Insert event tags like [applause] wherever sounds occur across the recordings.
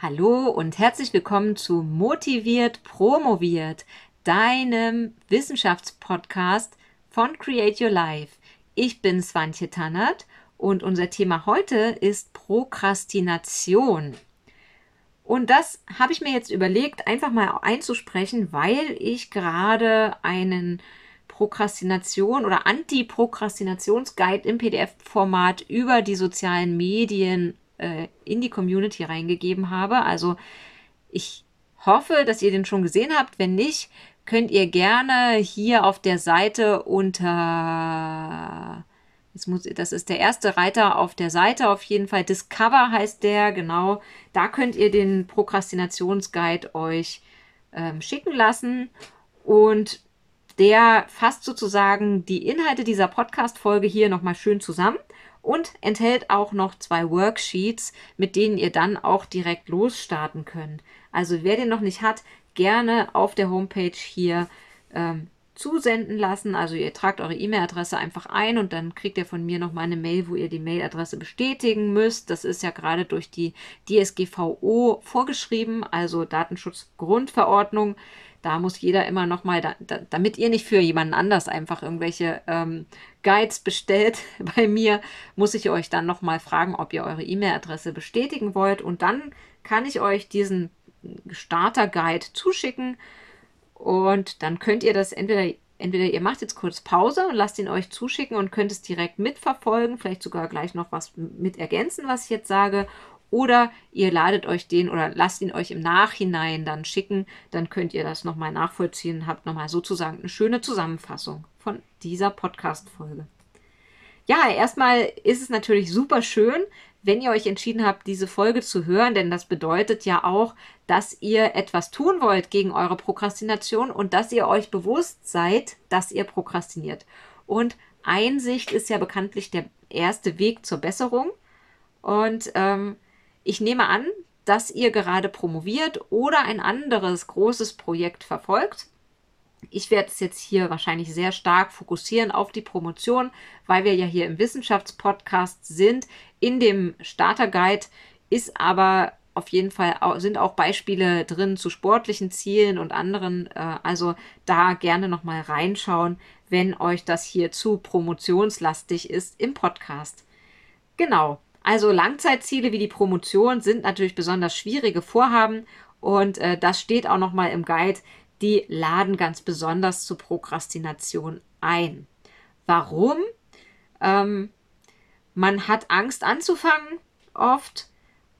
Hallo und herzlich willkommen zu Motiviert Promoviert, deinem Wissenschaftspodcast von Create Your Life. Ich bin Swantje Tannert und unser Thema heute ist Prokrastination. Und das habe ich mir jetzt überlegt, einfach mal einzusprechen, weil ich gerade einen Prokrastination oder Anti-Prokrastinations-Guide im PDF-Format über die sozialen Medien äh, in die Community reingegeben habe. Also ich hoffe, dass ihr den schon gesehen habt. Wenn nicht, könnt ihr gerne hier auf der Seite unter muss, das ist der erste Reiter auf der Seite, auf jeden Fall. Discover heißt der, genau. Da könnt ihr den Prokrastinationsguide euch ähm, schicken lassen. Und der fasst sozusagen die Inhalte dieser Podcast-Folge hier nochmal schön zusammen und enthält auch noch zwei Worksheets, mit denen ihr dann auch direkt losstarten könnt. Also wer den noch nicht hat, gerne auf der Homepage hier ähm, zusenden lassen. Also ihr tragt eure E-Mail-Adresse einfach ein und dann kriegt ihr von mir nochmal eine Mail, wo ihr die Mail-Adresse bestätigen müsst. Das ist ja gerade durch die DSGVO vorgeschrieben, also Datenschutzgrundverordnung da muss jeder immer nochmal, da, da, damit ihr nicht für jemanden anders einfach irgendwelche ähm, Guides bestellt [laughs] bei mir, muss ich euch dann nochmal fragen, ob ihr eure E-Mail-Adresse bestätigen wollt. Und dann kann ich euch diesen Starter-Guide zuschicken. Und dann könnt ihr das entweder, entweder ihr macht jetzt kurz Pause und lasst ihn euch zuschicken und könnt es direkt mitverfolgen, vielleicht sogar gleich noch was mit ergänzen, was ich jetzt sage. Oder ihr ladet euch den oder lasst ihn euch im Nachhinein dann schicken. Dann könnt ihr das nochmal nachvollziehen. Habt nochmal sozusagen eine schöne Zusammenfassung von dieser Podcast-Folge. Ja, erstmal ist es natürlich super schön, wenn ihr euch entschieden habt, diese Folge zu hören, denn das bedeutet ja auch, dass ihr etwas tun wollt gegen eure Prokrastination und dass ihr euch bewusst seid, dass ihr prokrastiniert. Und Einsicht ist ja bekanntlich der erste Weg zur Besserung. Und ähm, ich nehme an, dass ihr gerade promoviert oder ein anderes großes Projekt verfolgt. Ich werde es jetzt hier wahrscheinlich sehr stark fokussieren auf die Promotion, weil wir ja hier im Wissenschaftspodcast sind. In dem Starter Guide ist aber auf jeden Fall sind auch Beispiele drin zu sportlichen Zielen und anderen. Äh, also da gerne noch mal reinschauen, wenn euch das hier zu promotionslastig ist im Podcast. Genau. Also Langzeitziele wie die Promotion sind natürlich besonders schwierige Vorhaben und äh, das steht auch nochmal im Guide. Die laden ganz besonders zur Prokrastination ein. Warum? Ähm, man hat Angst anzufangen, oft.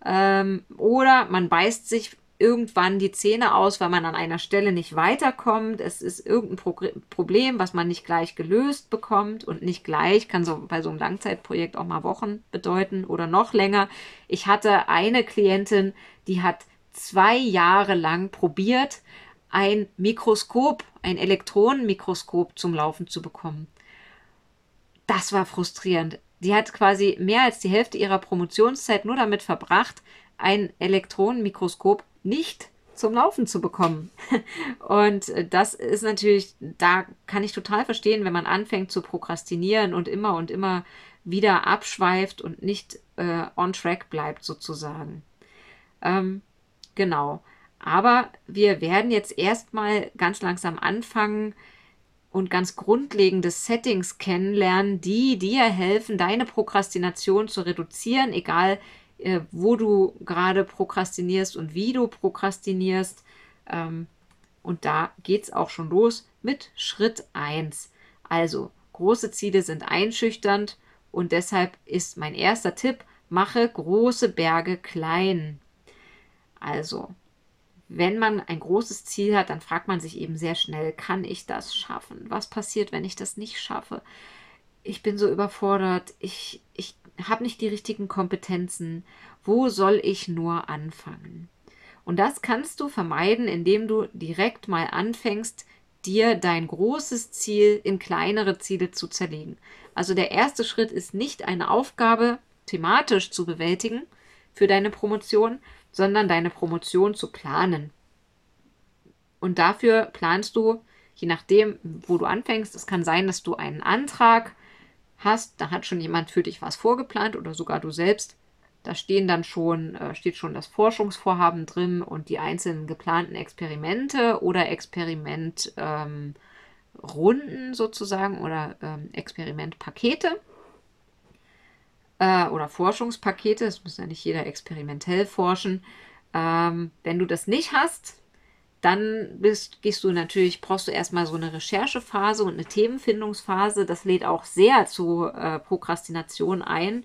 Ähm, oder man beißt sich irgendwann die Zähne aus, weil man an einer Stelle nicht weiterkommt. Es ist irgendein Pro Problem, was man nicht gleich gelöst bekommt und nicht gleich kann so bei so einem Langzeitprojekt auch mal Wochen bedeuten oder noch länger. Ich hatte eine Klientin, die hat zwei Jahre lang probiert, ein Mikroskop, ein Elektronenmikroskop zum Laufen zu bekommen. Das war frustrierend. Die hat quasi mehr als die Hälfte ihrer Promotionszeit nur damit verbracht, ein Elektronenmikroskop nicht zum Laufen zu bekommen. [laughs] Und das ist natürlich, da kann ich total verstehen, wenn man anfängt zu prokrastinieren und immer und immer wieder abschweift und nicht äh, on track bleibt sozusagen. Ähm, genau. Aber wir werden jetzt erstmal ganz langsam anfangen und ganz grundlegende Settings kennenlernen, die dir helfen, deine Prokrastination zu reduzieren, egal äh, wo du gerade prokrastinierst und wie du prokrastinierst. Ähm, und da geht es auch schon los mit Schritt 1. Also, große Ziele sind einschüchternd und deshalb ist mein erster Tipp, mache große Berge klein. Also, wenn man ein großes Ziel hat, dann fragt man sich eben sehr schnell, kann ich das schaffen? Was passiert, wenn ich das nicht schaffe? Ich bin so überfordert, ich, ich habe nicht die richtigen Kompetenzen. Wo soll ich nur anfangen? Und das kannst du vermeiden, indem du direkt mal anfängst, dir dein großes Ziel in kleinere Ziele zu zerlegen. Also der erste Schritt ist nicht eine Aufgabe thematisch zu bewältigen für deine Promotion, sondern deine Promotion zu planen. Und dafür planst du, je nachdem, wo du anfängst, es kann sein, dass du einen Antrag hast, da hat schon jemand für dich was vorgeplant oder sogar du selbst. Da stehen dann schon, äh, steht schon das Forschungsvorhaben drin und die einzelnen geplanten Experimente oder Experimentrunden ähm, sozusagen oder ähm, Experimentpakete äh, oder Forschungspakete. Es muss ja nicht jeder experimentell forschen. Ähm, wenn du das nicht hast, dann bist, gehst du natürlich, brauchst du erstmal so eine Recherchephase und eine Themenfindungsphase. Das lädt auch sehr zu äh, Prokrastination ein,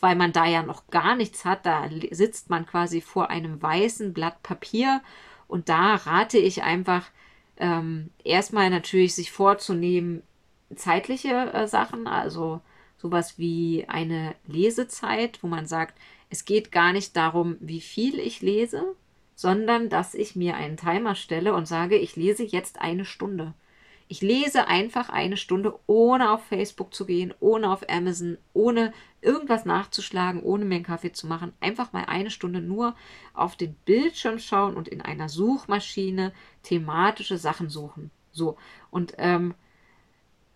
weil man da ja noch gar nichts hat. Da sitzt man quasi vor einem weißen Blatt Papier und da rate ich einfach ähm, erstmal natürlich sich vorzunehmen, zeitliche äh, Sachen, also sowas wie eine Lesezeit, wo man sagt, es geht gar nicht darum, wie viel ich lese, sondern dass ich mir einen Timer stelle und sage, ich lese jetzt eine Stunde. Ich lese einfach eine Stunde, ohne auf Facebook zu gehen, ohne auf Amazon, ohne irgendwas nachzuschlagen, ohne mir einen Kaffee zu machen. Einfach mal eine Stunde nur auf den Bildschirm schauen und in einer Suchmaschine thematische Sachen suchen. So. Und ähm,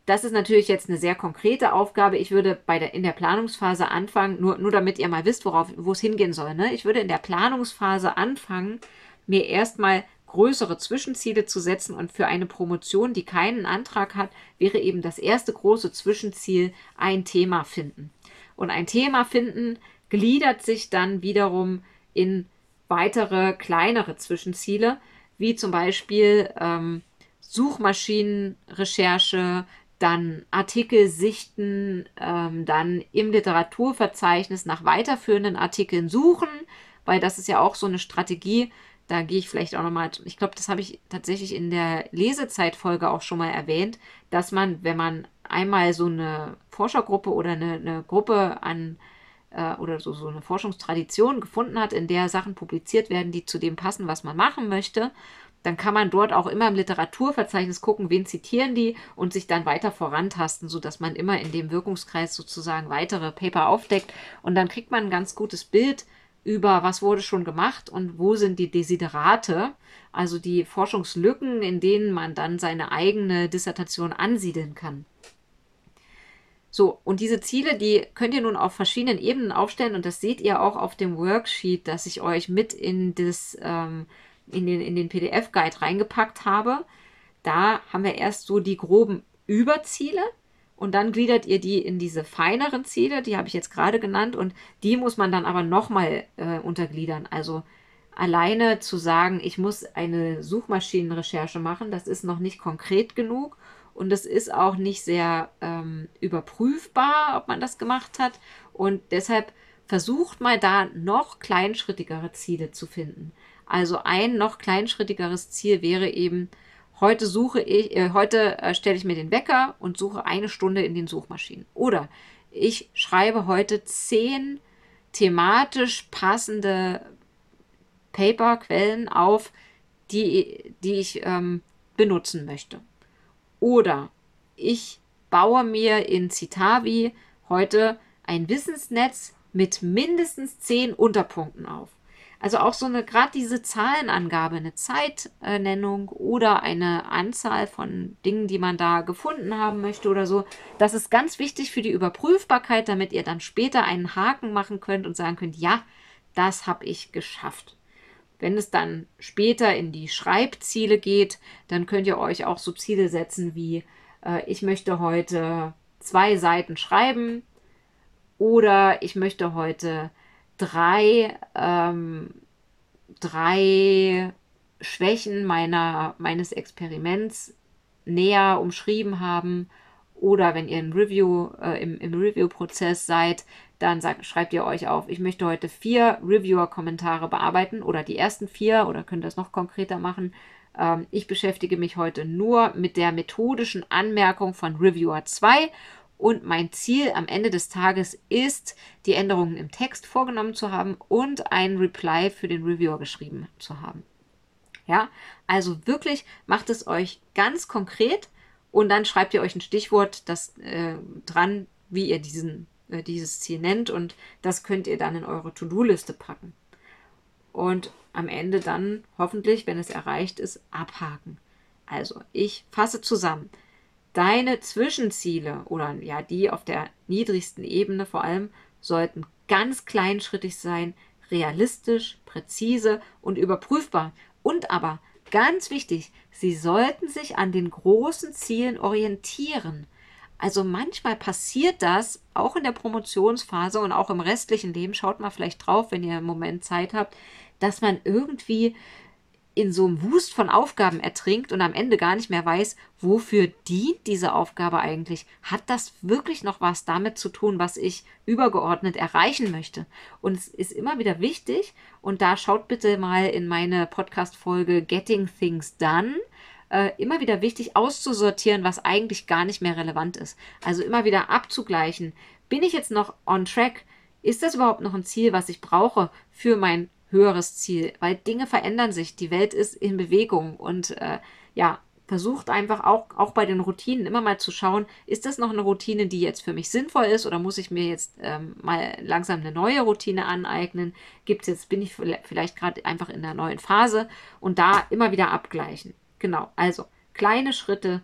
das ist natürlich jetzt eine sehr konkrete Aufgabe. Ich würde bei der, in der Planungsphase anfangen, nur, nur damit ihr mal wisst, worauf, wo es hingehen soll. Ne? Ich würde in der Planungsphase anfangen, mir erstmal größere Zwischenziele zu setzen und für eine Promotion, die keinen Antrag hat, wäre eben das erste große Zwischenziel ein Thema finden. Und ein Thema finden gliedert sich dann wiederum in weitere kleinere Zwischenziele, wie zum Beispiel ähm, Suchmaschinenrecherche, dann Artikel sichten, ähm, dann im Literaturverzeichnis nach weiterführenden Artikeln suchen, weil das ist ja auch so eine Strategie. Da gehe ich vielleicht auch nochmal, ich glaube, das habe ich tatsächlich in der Lesezeitfolge auch schon mal erwähnt, dass man, wenn man einmal so eine Forschergruppe oder eine, eine Gruppe an äh, oder so, so eine Forschungstradition gefunden hat, in der Sachen publiziert werden, die zu dem passen, was man machen möchte, dann kann man dort auch immer im Literaturverzeichnis gucken, wen zitieren die und sich dann weiter vorantasten, sodass man immer in dem Wirkungskreis sozusagen weitere Paper aufdeckt und dann kriegt man ein ganz gutes Bild über was wurde schon gemacht und wo sind die Desiderate, also die Forschungslücken, in denen man dann seine eigene Dissertation ansiedeln kann. So, und diese Ziele, die könnt ihr nun auf verschiedenen Ebenen aufstellen und das seht ihr auch auf dem Worksheet, das ich euch mit in das ähm, in den, in den PDF-Guide reingepackt habe. Da haben wir erst so die groben Überziele und dann gliedert ihr die in diese feineren Ziele, die habe ich jetzt gerade genannt und die muss man dann aber nochmal äh, untergliedern. Also alleine zu sagen, ich muss eine Suchmaschinenrecherche machen, das ist noch nicht konkret genug und es ist auch nicht sehr ähm, überprüfbar, ob man das gemacht hat und deshalb versucht mal da noch kleinschrittigere Ziele zu finden. Also ein noch kleinschrittigeres Ziel wäre eben, heute suche ich, äh, heute äh, stelle ich mir den Wecker und suche eine Stunde in den Suchmaschinen. Oder ich schreibe heute zehn thematisch passende Paper-Quellen auf, die, die ich ähm, benutzen möchte. Oder ich baue mir in Citavi heute ein Wissensnetz mit mindestens zehn Unterpunkten auf. Also auch so eine, gerade diese Zahlenangabe, eine Zeitnennung oder eine Anzahl von Dingen, die man da gefunden haben möchte oder so, das ist ganz wichtig für die Überprüfbarkeit, damit ihr dann später einen Haken machen könnt und sagen könnt, ja, das habe ich geschafft. Wenn es dann später in die Schreibziele geht, dann könnt ihr euch auch so Ziele setzen wie, äh, ich möchte heute zwei Seiten schreiben oder ich möchte heute drei, ähm, drei Schwächen meiner, meines Experiments näher umschrieben haben. Oder wenn ihr im Review, äh, im, im Review-Prozess seid, dann sagt, schreibt ihr euch auf, ich möchte heute vier Reviewer-Kommentare bearbeiten oder die ersten vier oder könnt das noch konkreter machen. Ähm, ich beschäftige mich heute nur mit der methodischen Anmerkung von Reviewer 2 und mein Ziel am Ende des Tages ist, die Änderungen im Text vorgenommen zu haben und ein Reply für den Reviewer geschrieben zu haben. Ja, also wirklich macht es euch ganz konkret und dann schreibt ihr euch ein Stichwort das, äh, dran, wie ihr diesen, äh, dieses Ziel nennt und das könnt ihr dann in eure To-Do-Liste packen. Und am Ende dann hoffentlich, wenn es erreicht ist, abhaken. Also ich fasse zusammen deine Zwischenziele oder ja die auf der niedrigsten Ebene vor allem sollten ganz kleinschrittig sein, realistisch, präzise und überprüfbar. Und aber, ganz wichtig, Sie sollten sich an den großen Zielen orientieren. Also manchmal passiert das auch in der Promotionsphase und auch im restlichen Leben. Schaut mal vielleicht drauf, wenn ihr im Moment Zeit habt, dass man irgendwie in so einem Wust von Aufgaben ertrinkt und am Ende gar nicht mehr weiß, wofür dient diese Aufgabe eigentlich? Hat das wirklich noch was damit zu tun, was ich übergeordnet erreichen möchte? Und es ist immer wieder wichtig, und da schaut bitte mal in meine Podcast-Folge Getting Things Done, äh, immer wieder wichtig auszusortieren, was eigentlich gar nicht mehr relevant ist. Also immer wieder abzugleichen. Bin ich jetzt noch on track? Ist das überhaupt noch ein Ziel, was ich brauche für mein höheres Ziel, weil Dinge verändern sich, die Welt ist in Bewegung. Und äh, ja, versucht einfach auch, auch bei den Routinen immer mal zu schauen, ist das noch eine Routine, die jetzt für mich sinnvoll ist? Oder muss ich mir jetzt ähm, mal langsam eine neue Routine aneignen? Gibt jetzt, bin ich vielleicht gerade einfach in einer neuen Phase? Und da immer wieder abgleichen. Genau, also kleine Schritte,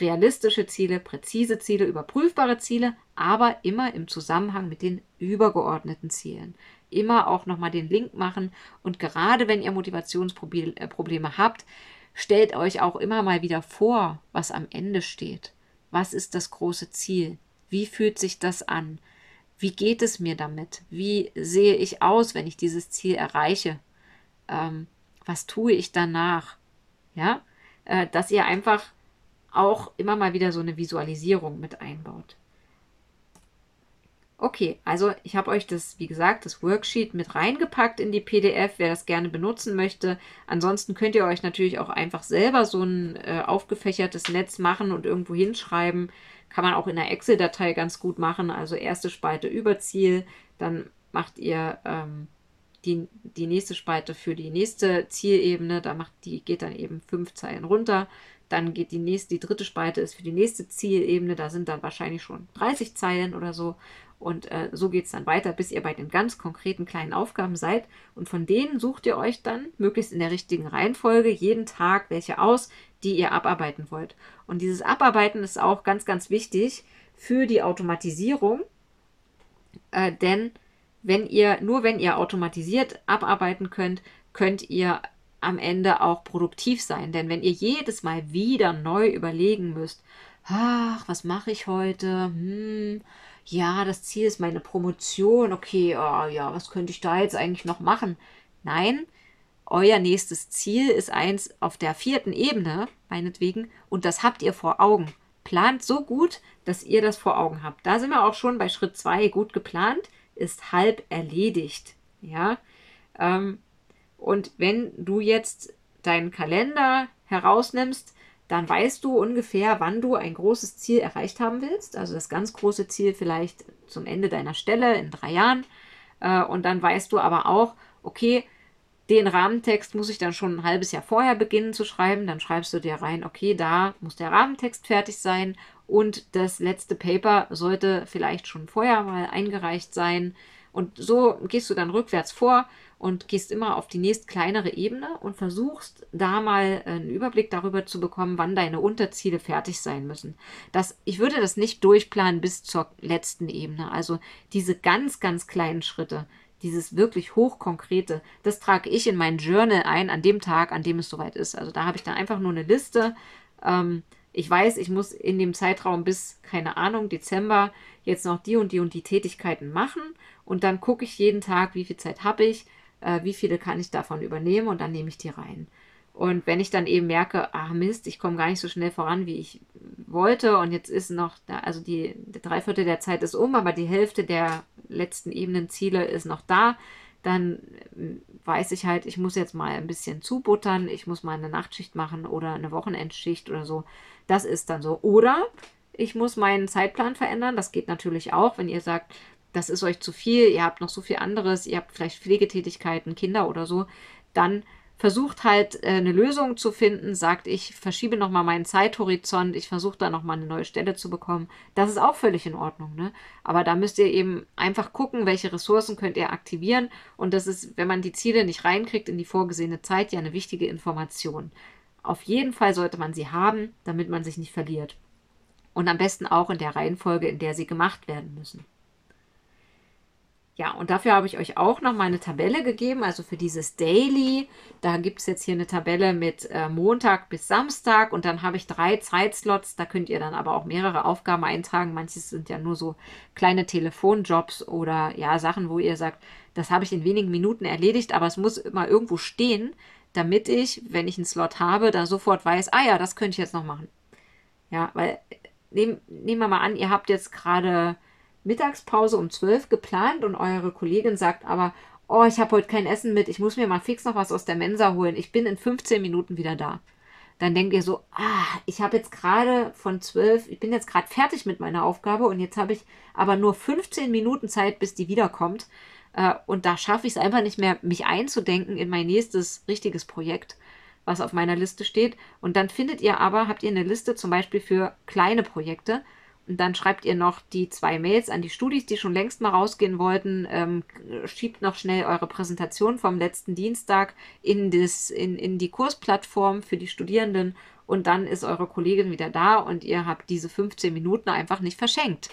realistische Ziele, präzise Ziele, überprüfbare Ziele, aber immer im Zusammenhang mit den übergeordneten Zielen immer auch nochmal den Link machen. Und gerade wenn ihr Motivationsprobleme habt, stellt euch auch immer mal wieder vor, was am Ende steht. Was ist das große Ziel? Wie fühlt sich das an? Wie geht es mir damit? Wie sehe ich aus, wenn ich dieses Ziel erreiche? Ähm, was tue ich danach? Ja, äh, dass ihr einfach auch immer mal wieder so eine Visualisierung mit einbaut. Okay, also ich habe euch das, wie gesagt, das Worksheet mit reingepackt in die PDF, wer das gerne benutzen möchte. Ansonsten könnt ihr euch natürlich auch einfach selber so ein äh, aufgefächertes Netz machen und irgendwo hinschreiben. Kann man auch in der Excel-Datei ganz gut machen. Also erste Spalte Überziel, dann macht ihr ähm, die, die nächste Spalte für die nächste Zielebene. Da macht die, geht dann eben fünf Zeilen runter. Dann geht die nächste, die dritte Spalte ist für die nächste Zielebene. Da sind dann wahrscheinlich schon 30 Zeilen oder so. Und äh, so geht es dann weiter, bis ihr bei den ganz konkreten kleinen Aufgaben seid. Und von denen sucht ihr euch dann, möglichst in der richtigen Reihenfolge, jeden Tag welche aus, die ihr abarbeiten wollt. Und dieses Abarbeiten ist auch ganz, ganz wichtig für die Automatisierung. Äh, denn wenn ihr, nur wenn ihr automatisiert abarbeiten könnt, könnt ihr am Ende auch produktiv sein. Denn wenn ihr jedes Mal wieder neu überlegen müsst, ach, was mache ich heute? Hm, ja, das Ziel ist meine Promotion, okay, oh, ja, was könnte ich da jetzt eigentlich noch machen? Nein, euer nächstes Ziel ist eins auf der vierten Ebene, meinetwegen, und das habt ihr vor Augen. Plant so gut, dass ihr das vor Augen habt. Da sind wir auch schon bei Schritt 2 gut geplant, ist halb erledigt. Ja. Ähm, und wenn du jetzt deinen Kalender herausnimmst, dann weißt du ungefähr, wann du ein großes Ziel erreicht haben willst. Also das ganz große Ziel vielleicht zum Ende deiner Stelle in drei Jahren. Äh, und dann weißt du aber auch, okay, den Rahmentext muss ich dann schon ein halbes Jahr vorher beginnen zu schreiben. Dann schreibst du dir rein, okay, da muss der Rahmentext fertig sein und das letzte Paper sollte vielleicht schon vorher mal eingereicht sein. Und so gehst du dann rückwärts vor und gehst immer auf die nächst kleinere Ebene und versuchst da mal einen Überblick darüber zu bekommen, wann deine Unterziele fertig sein müssen. Das, ich würde das nicht durchplanen bis zur letzten Ebene. Also diese ganz, ganz kleinen Schritte, dieses wirklich hochkonkrete, das trage ich in mein Journal ein an dem Tag, an dem es soweit ist. Also da habe ich dann einfach nur eine Liste. Ähm, ich weiß, ich muss in dem Zeitraum bis, keine Ahnung, Dezember jetzt noch die und die und die Tätigkeiten machen. Und dann gucke ich jeden Tag, wie viel Zeit habe ich äh, wie viele kann ich davon übernehmen und dann nehme ich die rein. Und wenn ich dann eben merke, ach Mist, ich komme gar nicht so schnell voran, wie ich wollte und jetzt ist noch, da, also die, die Dreiviertel der Zeit ist um, aber die Hälfte der letzten Ebenenziele ist noch da, dann äh, weiß ich halt, ich muss jetzt mal ein bisschen zubuttern, ich muss mal eine Nachtschicht machen oder eine Wochenendschicht oder so. Das ist dann so. Oder ich muss meinen Zeitplan verändern. Das geht natürlich auch, wenn ihr sagt, das ist euch zu viel, ihr habt noch so viel anderes, ihr habt vielleicht Pflegetätigkeiten, Kinder oder so, dann versucht halt äh, eine Lösung zu finden, sagt, ich verschiebe nochmal meinen Zeithorizont, ich versuche da nochmal eine neue Stelle zu bekommen. Das ist auch völlig in Ordnung. Ne? Aber da müsst ihr eben einfach gucken, welche Ressourcen könnt ihr aktivieren. Und das ist, wenn man die Ziele nicht reinkriegt in die vorgesehene Zeit, ja eine wichtige Information. Auf jeden Fall sollte man sie haben, damit man sich nicht verliert. Und am besten auch in der Reihenfolge, in der sie gemacht werden müssen. Ja, und dafür habe ich euch auch noch mal eine Tabelle gegeben, also für dieses Daily. Da gibt es jetzt hier eine Tabelle mit äh, Montag bis Samstag und dann habe ich drei Zeitslots. Da könnt ihr dann aber auch mehrere Aufgaben eintragen. Manches sind ja nur so kleine Telefonjobs oder ja, Sachen, wo ihr sagt, das habe ich in wenigen Minuten erledigt, aber es muss immer irgendwo stehen, damit ich, wenn ich einen Slot habe, da sofort weiß, ah ja, das könnte ich jetzt noch machen. Ja, weil nehm, nehmen wir mal an, ihr habt jetzt gerade Mittagspause um 12 geplant und eure Kollegin sagt aber, oh, ich habe heute kein Essen mit, ich muss mir mal fix noch was aus der Mensa holen, ich bin in 15 Minuten wieder da. Dann denkt ihr so, ah, ich habe jetzt gerade von 12, ich bin jetzt gerade fertig mit meiner Aufgabe und jetzt habe ich aber nur 15 Minuten Zeit, bis die wiederkommt. Äh, und da schaffe ich es einfach nicht mehr, mich einzudenken in mein nächstes richtiges Projekt, was auf meiner Liste steht. Und dann findet ihr aber, habt ihr eine Liste zum Beispiel für kleine Projekte und dann schreibt ihr noch die zwei Mails an die Studis, die schon längst mal rausgehen wollten. Ähm, schiebt noch schnell eure Präsentation vom letzten Dienstag in, das, in, in die Kursplattform für die Studierenden. Und dann ist eure Kollegin wieder da und ihr habt diese 15 Minuten einfach nicht verschenkt.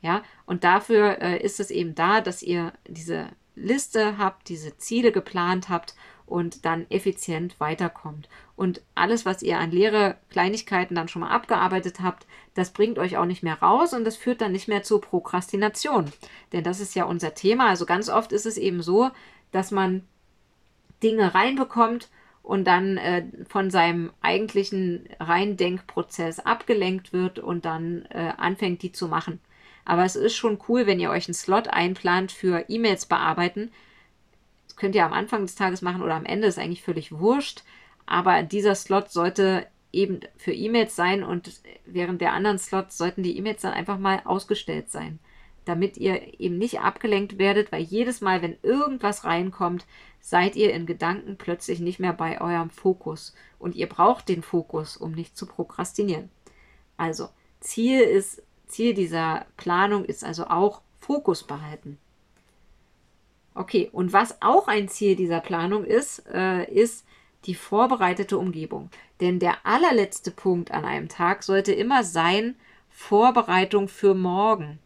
Ja, und dafür äh, ist es eben da, dass ihr diese Liste habt, diese Ziele geplant habt und dann effizient weiterkommt. Und alles, was ihr an leere Kleinigkeiten dann schon mal abgearbeitet habt, das bringt euch auch nicht mehr raus und das führt dann nicht mehr zur Prokrastination. Denn das ist ja unser Thema. Also ganz oft ist es eben so, dass man Dinge reinbekommt und dann äh, von seinem eigentlichen Reindenkprozess abgelenkt wird und dann äh, anfängt, die zu machen. Aber es ist schon cool, wenn ihr euch einen Slot einplant für E-Mails bearbeiten, könnt ihr am Anfang des Tages machen oder am Ende, ist eigentlich völlig wurscht. Aber dieser Slot sollte eben für E-Mails sein und während der anderen Slots sollten die E-Mails dann einfach mal ausgestellt sein, damit ihr eben nicht abgelenkt werdet, weil jedes Mal, wenn irgendwas reinkommt, seid ihr in Gedanken plötzlich nicht mehr bei eurem Fokus und ihr braucht den Fokus, um nicht zu prokrastinieren. Also Ziel ist Ziel dieser Planung ist also auch Fokus behalten. Okay, und was auch ein Ziel dieser Planung ist, äh, ist die vorbereitete Umgebung. Denn der allerletzte Punkt an einem Tag sollte immer sein, Vorbereitung für morgen.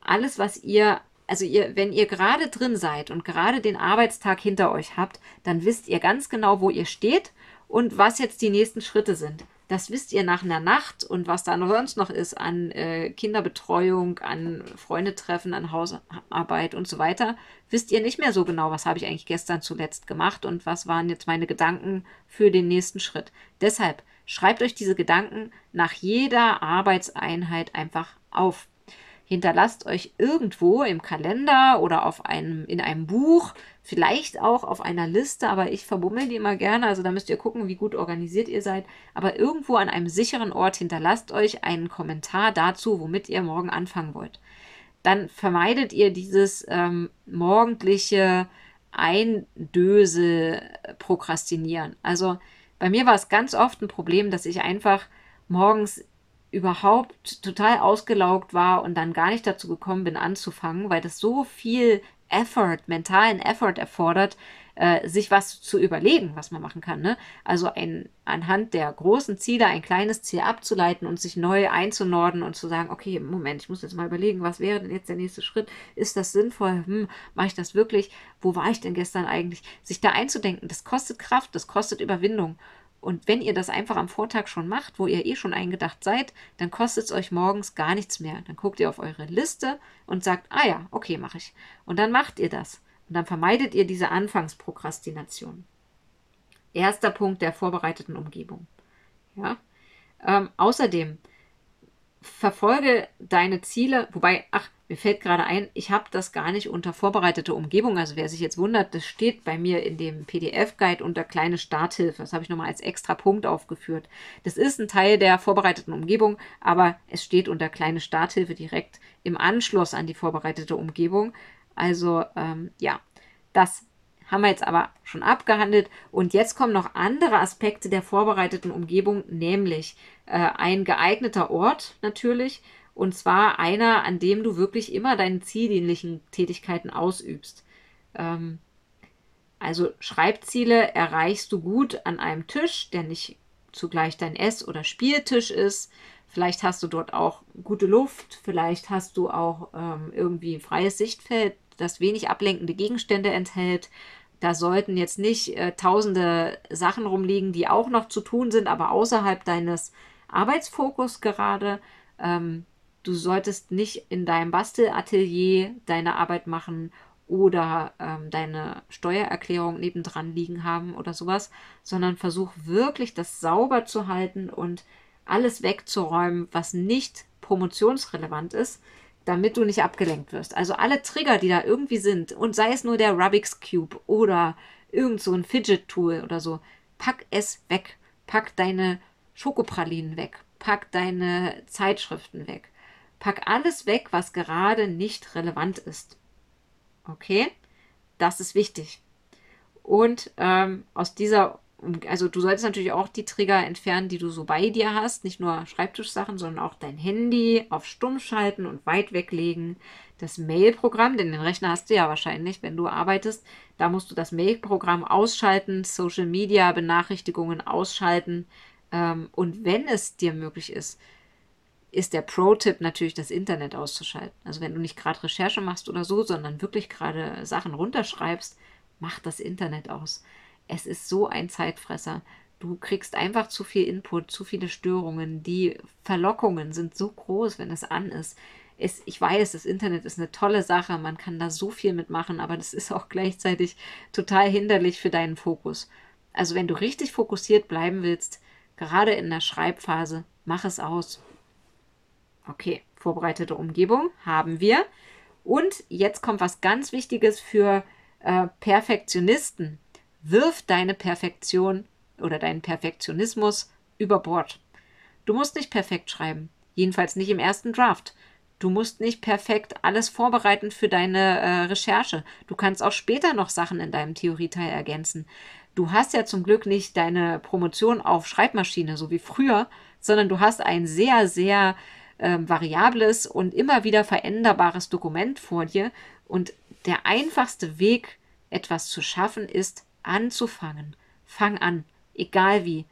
Alles, was ihr, also ihr, wenn ihr gerade drin seid und gerade den Arbeitstag hinter euch habt, dann wisst ihr ganz genau, wo ihr steht und was jetzt die nächsten Schritte sind das wisst ihr nach einer Nacht und was da noch sonst noch ist an äh, Kinderbetreuung, an Freundetreffen, an Hausarbeit und so weiter, wisst ihr nicht mehr so genau, was habe ich eigentlich gestern zuletzt gemacht und was waren jetzt meine Gedanken für den nächsten Schritt. Deshalb schreibt euch diese Gedanken nach jeder Arbeitseinheit einfach auf hinterlasst euch irgendwo im Kalender oder auf einem, in einem Buch, vielleicht auch auf einer Liste, aber ich verbummel die immer gerne, also da müsst ihr gucken, wie gut organisiert ihr seid, aber irgendwo an einem sicheren Ort hinterlasst euch einen Kommentar dazu, womit ihr morgen anfangen wollt. Dann vermeidet ihr dieses ähm, morgendliche Eindöse Prokrastinieren. Also bei mir war es ganz oft ein Problem, dass ich einfach morgens überhaupt total ausgelaugt war und dann gar nicht dazu gekommen bin anzufangen, weil das so viel Effort, mentalen Effort erfordert, äh, sich was zu überlegen, was man machen kann. Ne? Also ein, anhand der großen Ziele ein kleines Ziel abzuleiten und sich neu einzunorden und zu sagen, okay, Moment, ich muss jetzt mal überlegen, was wäre denn jetzt der nächste Schritt? Ist das sinnvoll? Hm, mache ich das wirklich? Wo war ich denn gestern eigentlich? Sich da einzudenken, das kostet Kraft, das kostet Überwindung. Und wenn ihr das einfach am Vortag schon macht, wo ihr eh schon eingedacht seid, dann kostet es euch morgens gar nichts mehr. Dann guckt ihr auf eure Liste und sagt, ah ja, okay, mache ich. Und dann macht ihr das. Und dann vermeidet ihr diese Anfangsprokrastination. Erster Punkt der vorbereiteten Umgebung. Ja? Ähm, außerdem verfolge deine Ziele, wobei, ach, mir fällt gerade ein, ich habe das gar nicht unter vorbereitete Umgebung. Also wer sich jetzt wundert, das steht bei mir in dem PDF-Guide unter kleine Starthilfe. Das habe ich nochmal als extra Punkt aufgeführt. Das ist ein Teil der vorbereiteten Umgebung, aber es steht unter kleine Starthilfe direkt im Anschluss an die vorbereitete Umgebung. Also ähm, ja, das haben wir jetzt aber schon abgehandelt. Und jetzt kommen noch andere Aspekte der vorbereiteten Umgebung, nämlich äh, ein geeigneter Ort natürlich und zwar einer, an dem du wirklich immer deine zieldienlichen Tätigkeiten ausübst. Ähm, also Schreibziele erreichst du gut an einem Tisch, der nicht zugleich dein Ess- oder Spieltisch ist. Vielleicht hast du dort auch gute Luft, vielleicht hast du auch ähm, irgendwie freies Sichtfeld, das wenig ablenkende Gegenstände enthält. Da sollten jetzt nicht äh, tausende Sachen rumliegen, die auch noch zu tun sind, aber außerhalb deines Arbeitsfokus gerade. Ähm, du solltest nicht in deinem Bastelatelier deine Arbeit machen oder ähm, deine Steuererklärung nebendran liegen haben oder sowas, sondern versuch wirklich das sauber zu halten und alles wegzuräumen, was nicht promotionsrelevant ist, damit du nicht abgelenkt wirst. Also alle Trigger, die da irgendwie sind, und sei es nur der Rubik's Cube oder irgend so ein Fidget Tool oder so, pack es weg. Pack deine Schokopralinen weg. Pack deine Zeitschriften weg. Pack alles weg, was gerade nicht relevant ist. Okay? Das ist wichtig. Und ähm, aus dieser also du solltest natürlich auch die Trigger entfernen, die du so bei dir hast. Nicht nur Schreibtischsachen, sondern auch dein Handy auf Stumm schalten und weit weglegen. Das Mail-Programm, denn den Rechner hast du ja wahrscheinlich, wenn du arbeitest. Da musst du das Mail-Programm ausschalten, Social Media Benachrichtigungen ausschalten. Ähm, und wenn es dir möglich ist, ist der Pro-Tipp natürlich das Internet auszuschalten. Also wenn du nicht gerade Recherche machst oder so, sondern wirklich gerade Sachen runterschreibst, mach das Internet aus es ist so ein Zeitfresser. Du kriegst einfach zu viel Input, zu viele Störungen. Die Verlockungen sind so groß, wenn es an ist. Es, ich weiß, das Internet ist eine tolle Sache, man kann da so viel mitmachen, aber das ist auch [laughs] gleichzeitig total hinderlich für deinen Fokus. Also wenn du richtig fokussiert bleiben willst, gerade in der Schreibphase, mach es aus. Okay, vorbereitete Umgebung haben wir. Und jetzt kommt was ganz Wichtiges für äh, Perfektionisten wirf deine Perfektion oder deinen Perfektionismus über Bord. Du musst nicht perfekt schreiben, jedenfalls nicht im ersten Draft. Du musst nicht perfekt alles vorbereiten für deine äh, Recherche. Du kannst auch später noch Sachen in deinem Theorieteil ergänzen. Du hast ja zum Glück nicht deine Promotion auf Schreibmaschine, so wie früher, sondern du hast ein sehr, sehr äh, variables und immer wieder veränderbares Dokument vor dir. Und der einfachste Weg, etwas zu schaffen, ist, anzufangen. Fang an, egal wie.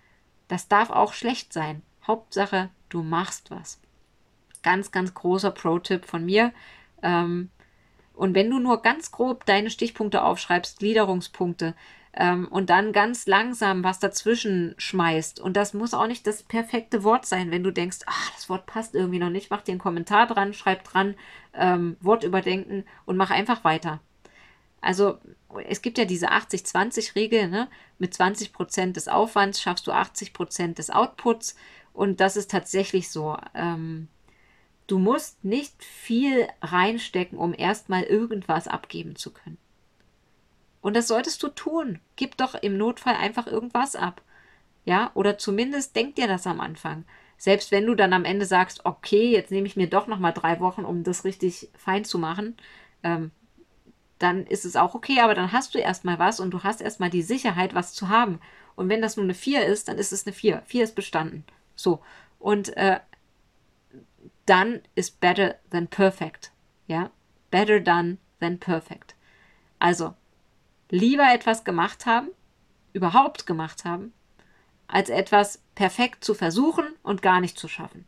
Das darf auch schlecht sein. Hauptsache, du machst was. Ganz, ganz großer Pro-Tipp von mir. Ähm, und wenn du nur ganz grob deine Stichpunkte aufschreibst, Gliederungspunkte, ähm, und dann ganz langsam was dazwischen schmeißt. Und das muss auch nicht das perfekte Wort sein, wenn du denkst, ach, das Wort passt irgendwie noch nicht, mach dir einen Kommentar dran, schreib dran, ähm, Wort überdenken und mach einfach weiter. Also es gibt ja diese 80-20-Regel, ne? mit 20 Prozent des Aufwands schaffst du 80 Prozent des Outputs und das ist tatsächlich so. Ähm, du musst nicht viel reinstecken, um erstmal irgendwas abgeben zu können. Und das solltest du tun. Gib doch im Notfall einfach irgendwas ab. Ja, oder zumindest denk dir das am Anfang. Selbst wenn du dann am Ende sagst, okay, jetzt nehme ich mir doch nochmal drei Wochen, um das richtig fein zu machen, ähm, dann ist es auch okay, aber dann hast du erstmal was und du hast erstmal die Sicherheit, was zu haben. Und wenn das nur eine 4 ist, dann ist es eine 4. 4 ist bestanden. So. Und äh, dann ist better than perfect. Ja? Better done than perfect. Also, lieber etwas gemacht haben, überhaupt gemacht haben, als etwas perfekt zu versuchen und gar nicht zu schaffen.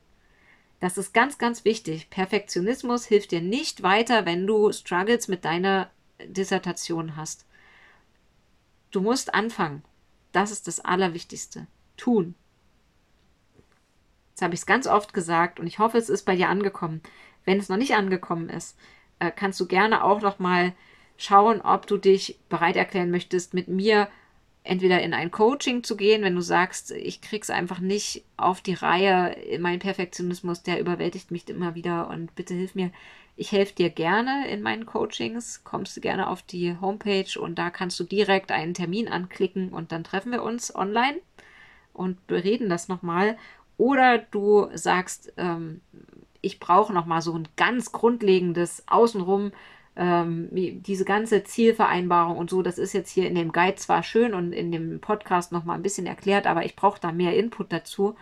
Das ist ganz, ganz wichtig. Perfektionismus hilft dir nicht weiter, wenn du struggles mit deiner Dissertation hast. Du musst anfangen. Das ist das Allerwichtigste. Tun. Jetzt habe ich es ganz oft gesagt und ich hoffe, es ist bei dir angekommen. Wenn es noch nicht angekommen ist, äh, kannst du gerne auch noch mal schauen, ob du dich bereit erklären möchtest, mit mir entweder in ein Coaching zu gehen, wenn du sagst, ich krieg's einfach nicht auf die Reihe, mein Perfektionismus, der überwältigt mich immer wieder und bitte hilf mir. Ich helfe dir gerne in meinen Coachings. Kommst du gerne auf die Homepage und da kannst du direkt einen Termin anklicken und dann treffen wir uns online und bereden das nochmal. Oder du sagst, ähm, ich brauche nochmal so ein ganz grundlegendes Außenrum, ähm, diese ganze Zielvereinbarung und so, das ist jetzt hier in dem Guide zwar schön und in dem Podcast nochmal ein bisschen erklärt, aber ich brauche da mehr Input dazu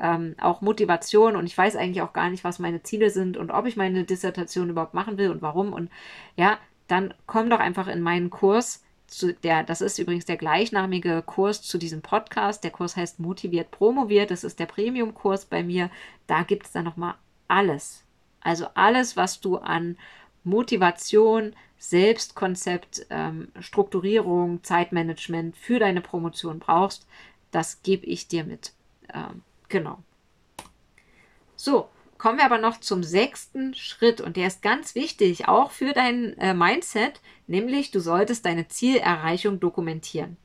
ähm, auch Motivation und ich weiß eigentlich auch gar nicht, was meine Ziele sind und ob ich meine Dissertation überhaupt machen will und warum. Und ja, dann komm doch einfach in meinen Kurs zu der, das ist übrigens der gleichnamige Kurs zu diesem Podcast. Der Kurs heißt Motiviert Promoviert. Das ist der Premium-Kurs bei mir. Da gibt es dann nochmal alles. Also alles, was du an Motivation, Selbstkonzept, ähm, Strukturierung, Zeitmanagement für deine Promotion brauchst, das gebe ich dir mit. Ähm, genau. So, kommen wir aber noch zum sechsten Schritt und der ist ganz wichtig, auch für dein äh, Mindset, nämlich du solltest deine Zielerreichung dokumentieren.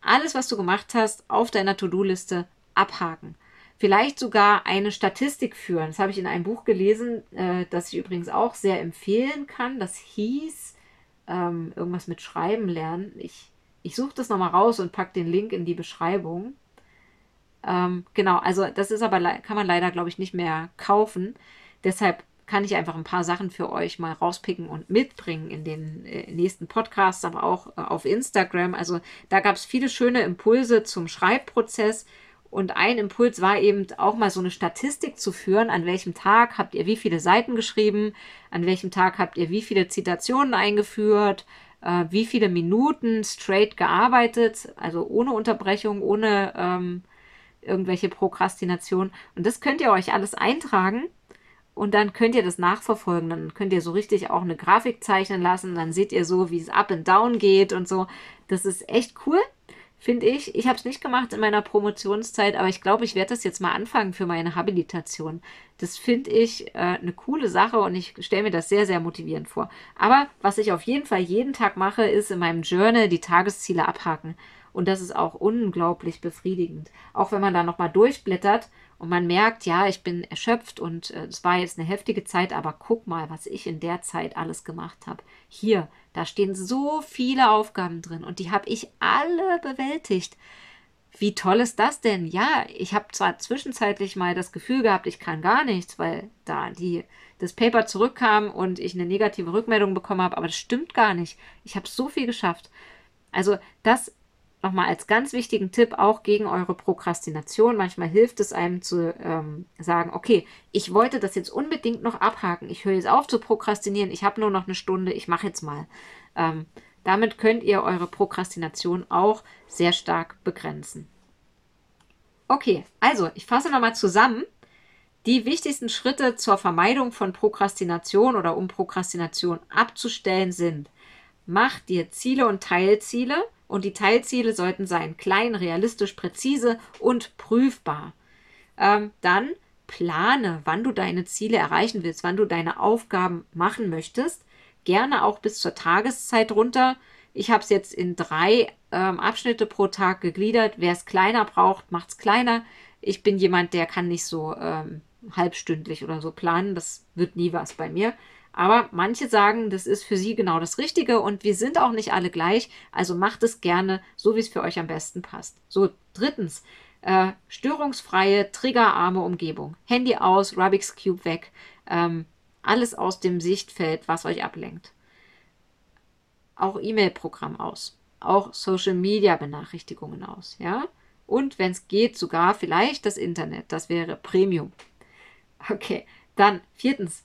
Alles, was du gemacht hast, auf deiner To-Do-Liste abhaken. Vielleicht sogar eine Statistik führen. Das habe ich in einem Buch gelesen, äh, das ich übrigens auch sehr empfehlen kann. Das hieß ähm, irgendwas mit Schreiben lernen. Ich, ich suche das nochmal raus und packe den Link in die Beschreibung. Ähm, genau, also das ist aber, kann man leider, glaube ich, nicht mehr kaufen. Deshalb kann ich einfach ein paar Sachen für euch mal rauspicken und mitbringen in den äh, nächsten Podcasts, aber auch äh, auf Instagram. Also da gab es viele schöne Impulse zum Schreibprozess. Und ein Impuls war eben auch mal so eine Statistik zu führen, an welchem Tag habt ihr wie viele Seiten geschrieben, an welchem Tag habt ihr wie viele Zitationen eingeführt, äh, wie viele Minuten straight gearbeitet, also ohne Unterbrechung, ohne ähm, irgendwelche Prokrastination. Und das könnt ihr euch alles eintragen und dann könnt ihr das nachverfolgen. Dann könnt ihr so richtig auch eine Grafik zeichnen lassen. Dann seht ihr so, wie es up and down geht und so. Das ist echt cool, finde ich. Ich habe es nicht gemacht in meiner Promotionszeit, aber ich glaube, ich werde das jetzt mal anfangen für meine Habilitation. Das finde ich äh, eine coole Sache und ich stelle mir das sehr, sehr motivierend vor. Aber was ich auf jeden Fall jeden Tag mache, ist in meinem Journal die Tagesziele abhaken. Und das ist auch unglaublich befriedigend. Auch wenn man da nochmal durchblättert und man merkt, ja, ich bin erschöpft und äh, es war jetzt eine heftige Zeit, aber guck mal, was ich in der Zeit alles gemacht habe. Hier, da stehen so viele Aufgaben drin und die habe ich alle bewältigt. Wie toll ist das denn? Ja, ich habe zwar zwischenzeitlich mal das Gefühl gehabt, ich kann gar nichts, weil da die, das Paper zurückkam und ich eine negative Rückmeldung bekommen habe, aber das stimmt gar nicht. Ich habe so viel geschafft. Also das nochmal als ganz wichtigen Tipp auch gegen eure Prokrastination. Manchmal hilft es einem zu ähm, sagen, okay, ich wollte das jetzt unbedingt noch abhaken. Ich höre jetzt auf zu prokrastinieren. Ich habe nur noch eine Stunde. Ich mache jetzt mal. Ähm, damit könnt ihr eure Prokrastination auch sehr stark begrenzen. Okay, also ich fasse nochmal zusammen. Die wichtigsten Schritte zur Vermeidung von Prokrastination oder um Prokrastination abzustellen sind, mach dir Ziele und Teilziele und die Teilziele sollten sein klein, realistisch, präzise und prüfbar. Ähm, dann plane, wann du deine Ziele erreichen willst, wann du deine Aufgaben machen möchtest. Gerne auch bis zur Tageszeit runter. Ich habe es jetzt in drei ähm, Abschnitte pro Tag gegliedert. Wer es kleiner braucht, macht es kleiner. Ich bin jemand, der kann nicht so ähm, halbstündlich oder so planen. Das wird nie was bei mir. Aber manche sagen, das ist für sie genau das Richtige und wir sind auch nicht alle gleich. Also macht es gerne, so wie es für euch am besten passt. So, drittens, äh, störungsfreie, triggerarme Umgebung. Handy aus, Rubik's Cube weg. Ähm, alles aus dem Sichtfeld, was euch ablenkt. Auch E-Mail-Programm aus. Auch Social Media Benachrichtigungen aus. Ja? Und wenn es geht, sogar vielleicht das Internet. Das wäre Premium. Okay. Dann viertens,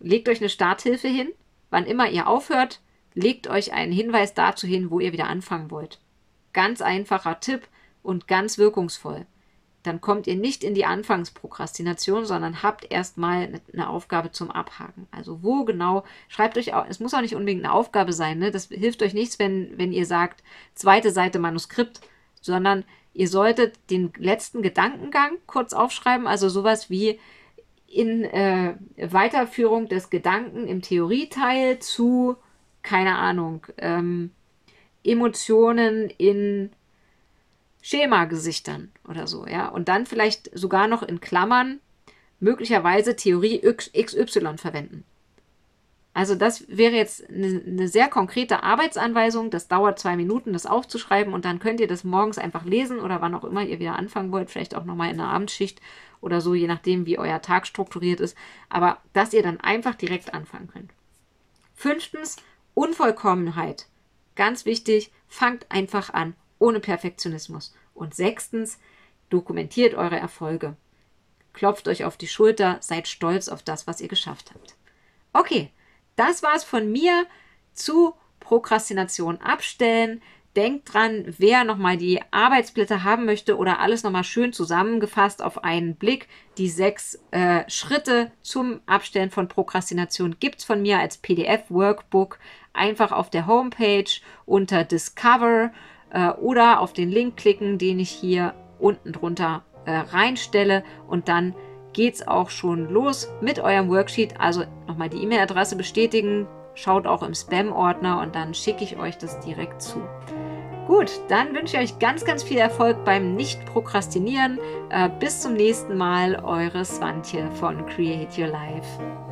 legt euch eine Starthilfe hin. Wann immer ihr aufhört, legt euch einen Hinweis dazu hin, wo ihr wieder anfangen wollt. Ganz einfacher Tipp und ganz wirkungsvoll. Dann kommt ihr nicht in die Anfangsprokrastination, sondern habt erstmal eine Aufgabe zum Abhaken. Also wo genau, schreibt euch auch, es muss auch nicht unbedingt eine Aufgabe sein, ne? das hilft euch nichts, wenn, wenn ihr sagt, zweite Seite Manuskript, sondern ihr solltet den letzten Gedankengang kurz aufschreiben, also sowas wie, in äh, Weiterführung des Gedanken im Theorieteil zu, keine Ahnung, ähm, Emotionen in Schemagesichtern oder so, ja. Und dann vielleicht sogar noch in Klammern möglicherweise Theorie XY verwenden. Also das wäre jetzt eine, eine, sehr konkrete Arbeitsanweisung. Das dauert zwei Minuten, das aufzuschreiben und dann könnt ihr das morgens einfach lesen oder wann auch immer ihr wieder anfangen wollt, vielleicht auch nochmal in der Abendschicht oder so, je nachdem, wie euer Tag strukturiert ist. Aber dass ihr dann einfach direkt anfangen könnt. Fünftens, Unvollkommenheit. Ganz wichtig, fangt einfach an, ohne Perfektionismus. Und sechstens, dokumentiert eure Erfolge. Klopft euch auf die Schulter, seid stolz auf das, was ihr geschafft habt. Okay, das war es von mir zu Prokrastination abstellen. Denkt dran, wer nochmal die Arbeitsblätter haben möchte oder alles nochmal schön zusammengefasst auf einen Blick. Die sechs äh, Schritte zum Abstellen von Prokrastination gibt es von mir als PDF-Workbook. Einfach auf der Homepage unter Discover äh, oder auf den Link klicken, den ich hier unten drunter äh, reinstelle und dann geht es auch schon los mit eurem Worksheet. Also nochmal die E-Mail-Adresse bestätigen, schaut auch im Spam-Ordner und dann schicke ich euch das direkt zu. Gut, dann wünsche ich euch ganz, ganz viel Erfolg beim Nicht-Prokrastinieren. Äh, bis zum nächsten Mal, eure Swantje von Create Your Life.